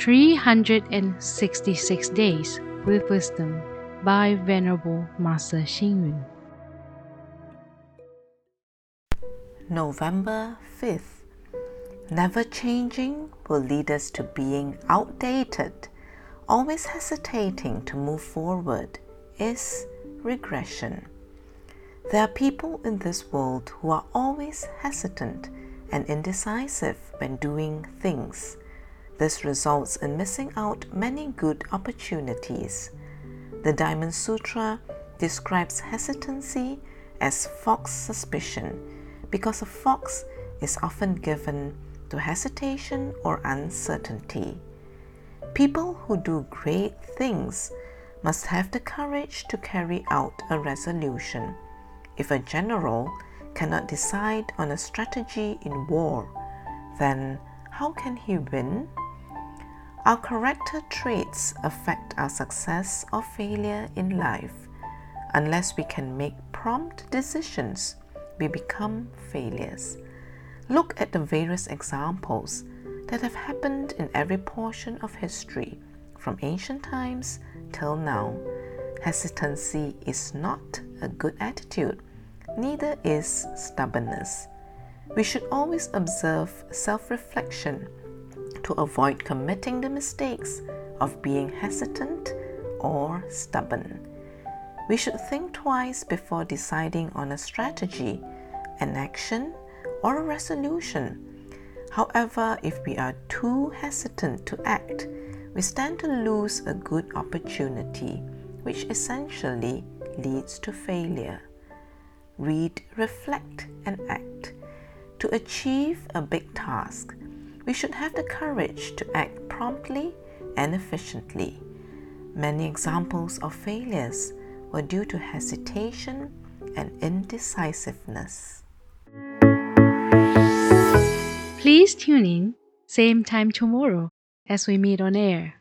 366 Days with Wisdom by Venerable Master Xing Yun. November 5th. Never changing will lead us to being outdated. Always hesitating to move forward is regression. There are people in this world who are always hesitant and indecisive when doing things. This results in missing out many good opportunities. The Diamond Sutra describes hesitancy as fox suspicion because a fox is often given to hesitation or uncertainty. People who do great things must have the courage to carry out a resolution. If a general cannot decide on a strategy in war, then how can he win? Our character traits affect our success or failure in life. Unless we can make prompt decisions, we become failures. Look at the various examples that have happened in every portion of history, from ancient times till now. Hesitancy is not a good attitude, neither is stubbornness. We should always observe self reflection to avoid committing the mistakes of being hesitant or stubborn. We should think twice before deciding on a strategy, an action, or a resolution. However, if we are too hesitant to act, we stand to lose a good opportunity, which essentially leads to failure. Read, reflect, and act. To achieve a big task, we should have the courage to act promptly and efficiently. Many examples of failures were due to hesitation and indecisiveness. Please tune in, same time tomorrow as we meet on air.